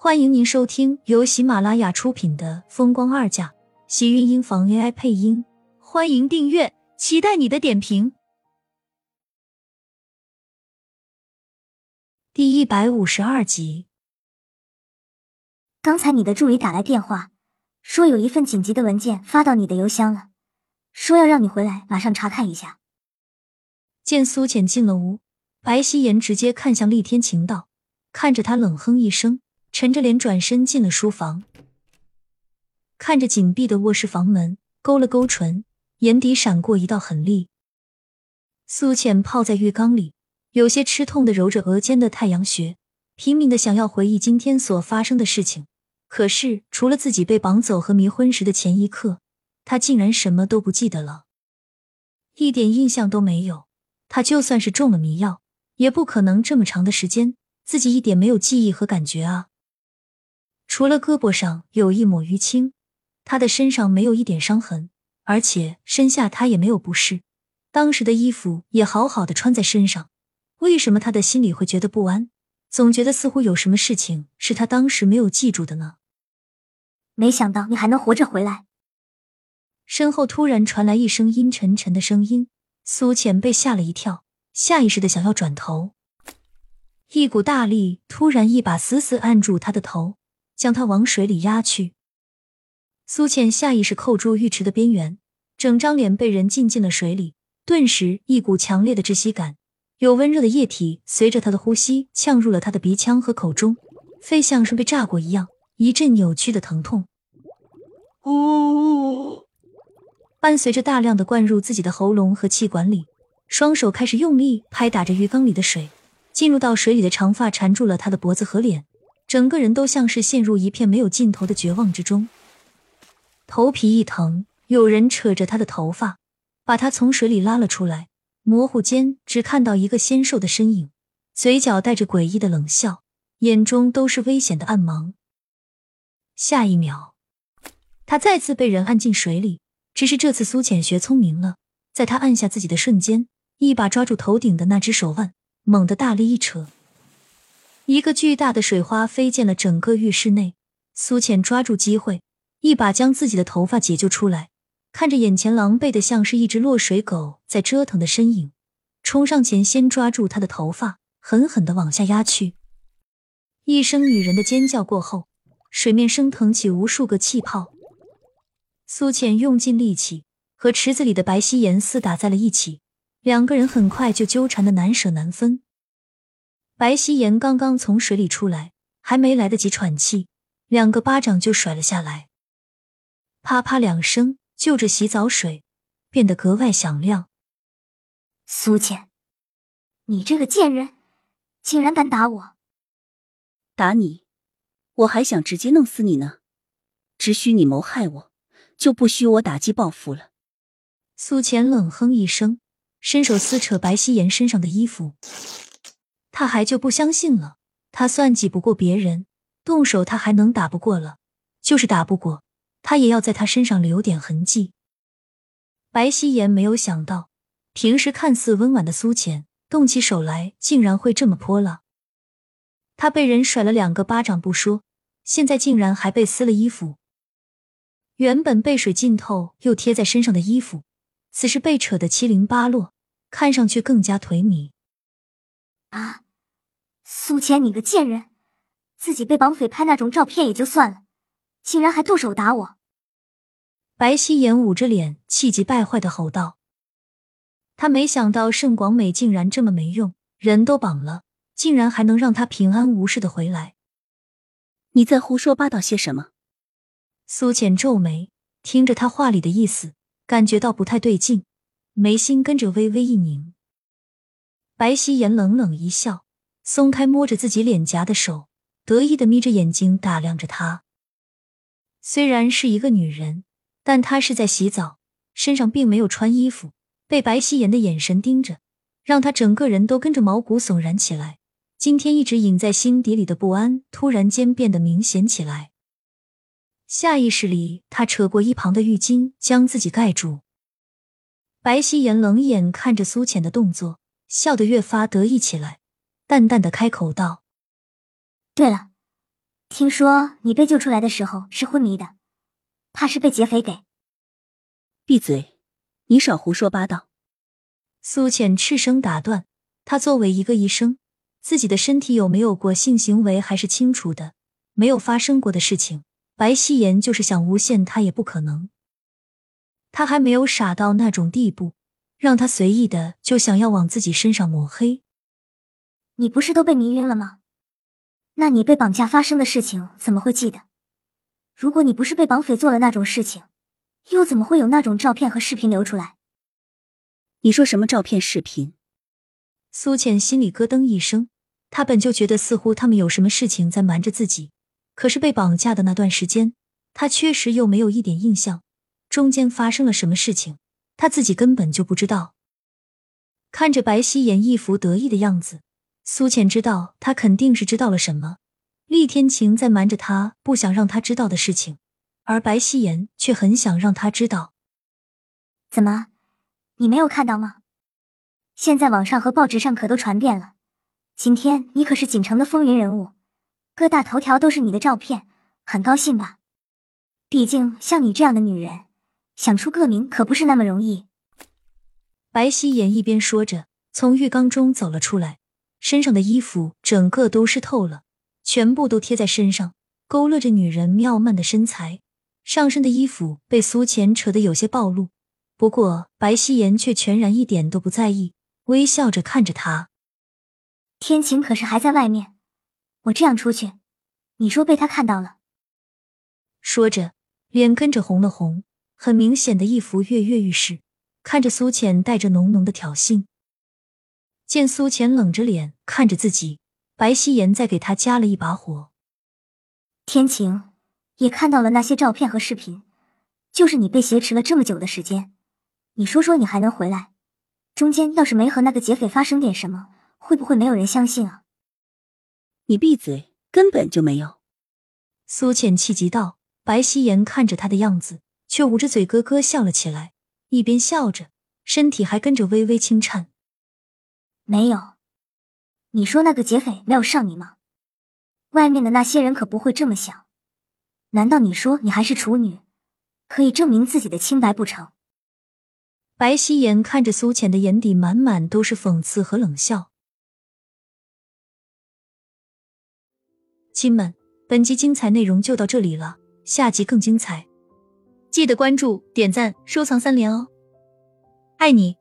欢迎您收听由喜马拉雅出品的《风光二嫁》，喜运音房 AI 配音。欢迎订阅，期待你的点评。第一百五十二集。刚才你的助理打来电话，说有一份紧急的文件发到你的邮箱了，说要让你回来马上查看一下。见苏浅进了屋，白希言直接看向厉天晴道，看着他冷哼一声。沉着脸转身进了书房，看着紧闭的卧室房门，勾了勾唇，眼底闪过一道狠厉。苏浅泡在浴缸里，有些吃痛的揉着额间的太阳穴，拼命的想要回忆今天所发生的事情。可是，除了自己被绑走和迷昏时的前一刻，他竟然什么都不记得了，一点印象都没有。他就算是中了迷药，也不可能这么长的时间自己一点没有记忆和感觉啊。除了胳膊上有一抹淤青，他的身上没有一点伤痕，而且身下他也没有不适。当时的衣服也好好的穿在身上，为什么他的心里会觉得不安？总觉得似乎有什么事情是他当时没有记住的呢？没想到你还能活着回来。身后突然传来一声阴沉沉的声音，苏浅被吓了一跳，下意识的想要转头，一股大力突然一把死死按住他的头。将他往水里压去，苏浅下意识扣住浴池的边缘，整张脸被人浸进了水里，顿时一股强烈的窒息感，有温热的液体随着他的呼吸呛入了他的鼻腔和口中，肺像是被炸过一样，一阵扭曲的疼痛。呜！伴随着大量的灌入自己的喉咙和气管里，双手开始用力拍打着浴缸里的水，进入到水里的长发缠住了他的脖子和脸。整个人都像是陷入一片没有尽头的绝望之中，头皮一疼，有人扯着他的头发，把他从水里拉了出来。模糊间只看到一个纤瘦的身影，嘴角带着诡异的冷笑，眼中都是危险的暗芒。下一秒，他再次被人按进水里，只是这次苏浅学聪明了，在他按下自己的瞬间，一把抓住头顶的那只手腕，猛地大力一扯。一个巨大的水花飞溅了整个浴室内，苏浅抓住机会，一把将自己的头发解救出来。看着眼前狼狈的像是一只落水狗在折腾的身影，冲上前先抓住他的头发，狠狠的往下压去。一声女人的尖叫过后，水面升腾起无数个气泡。苏浅用尽力气和池子里的白希颜厮打在了一起，两个人很快就纠缠的难舍难分。白希颜刚刚从水里出来，还没来得及喘气，两个巴掌就甩了下来，啪啪两声，就着洗澡水变得格外响亮。苏浅，你这个贱人，竟然敢打我！打你，我还想直接弄死你呢。只许你谋害我，就不许我打击报复了。苏浅冷哼一声，伸手撕扯白希颜身上的衣服。他还就不相信了，他算计不过别人，动手他还能打不过了？就是打不过，他也要在他身上留点痕迹。白希颜没有想到，平时看似温婉的苏浅，动起手来竟然会这么泼辣。他被人甩了两个巴掌不说，现在竟然还被撕了衣服。原本被水浸透又贴在身上的衣服，此时被扯得七零八落，看上去更加颓靡。啊！苏浅，你个贱人，自己被绑匪拍那种照片也就算了，竟然还动手打我！白希颜捂着脸，气急败坏的吼道：“他没想到盛广美竟然这么没用，人都绑了，竟然还能让他平安无事的回来。你在胡说八道些什么？”苏浅皱眉，听着他话里的意思，感觉到不太对劲，眉心跟着微微一拧。白希颜冷冷一笑。松开摸着自己脸颊的手，得意的眯着眼睛打量着他。虽然是一个女人，但她是在洗澡，身上并没有穿衣服。被白希颜的眼神盯着，让她整个人都跟着毛骨悚然起来。今天一直隐在心底里的不安，突然间变得明显起来。下意识里，他扯过一旁的浴巾，将自己盖住。白希颜冷眼看着苏浅的动作，笑得越发得意起来。淡淡的开口道：“对了，听说你被救出来的时候是昏迷的，怕是被劫匪给……闭嘴！你少胡说八道！苏浅斥声打断。他作为一个医生，自己的身体有没有过性行为还是清楚的。没有发生过的事情，白希言就是想诬陷他也不可能。他还没有傻到那种地步，让他随意的就想要往自己身上抹黑。你不是都被迷晕了吗？那你被绑架发生的事情怎么会记得？如果你不是被绑匪做了那种事情，又怎么会有那种照片和视频流出来？你说什么照片、视频？苏浅心里咯噔一声，他本就觉得似乎他们有什么事情在瞒着自己，可是被绑架的那段时间，他确实又没有一点印象，中间发生了什么事情，他自己根本就不知道。看着白希言一副得意的样子。苏浅知道他肯定是知道了什么，厉天晴在瞒着他不想让他知道的事情，而白希言却很想让他知道。怎么，你没有看到吗？现在网上和报纸上可都传遍了，今天你可是锦城的风云人物，各大头条都是你的照片，很高兴吧？毕竟像你这样的女人，想出个名可不是那么容易。白希言一边说着，从浴缸中走了出来。身上的衣服整个都湿透了，全部都贴在身上，勾勒着女人妙曼的身材。上身的衣服被苏浅扯得有些暴露，不过白希言却全然一点都不在意，微笑着看着他。天晴可是还在外面，我这样出去，你说被他看到了？说着，脸跟着红了红，很明显的一副跃跃欲试，看着苏浅带着浓浓的挑衅。见苏浅冷着脸看着自己，白希言再给他加了一把火。天晴也看到了那些照片和视频，就是你被挟持了这么久的时间，你说说你还能回来？中间要是没和那个劫匪发生点什么，会不会没有人相信啊？你闭嘴，根本就没有。苏浅气急道。白希言看着他的样子，却捂着嘴咯咯笑了起来，一边笑着，身体还跟着微微轻颤。没有，你说那个劫匪没有上你吗？外面的那些人可不会这么想。难道你说你还是处女，可以证明自己的清白不成？白希言看着苏浅的眼底满满都是讽刺和冷笑。亲们，本集精彩内容就到这里了，下集更精彩，记得关注、点赞、收藏三连哦，爱你。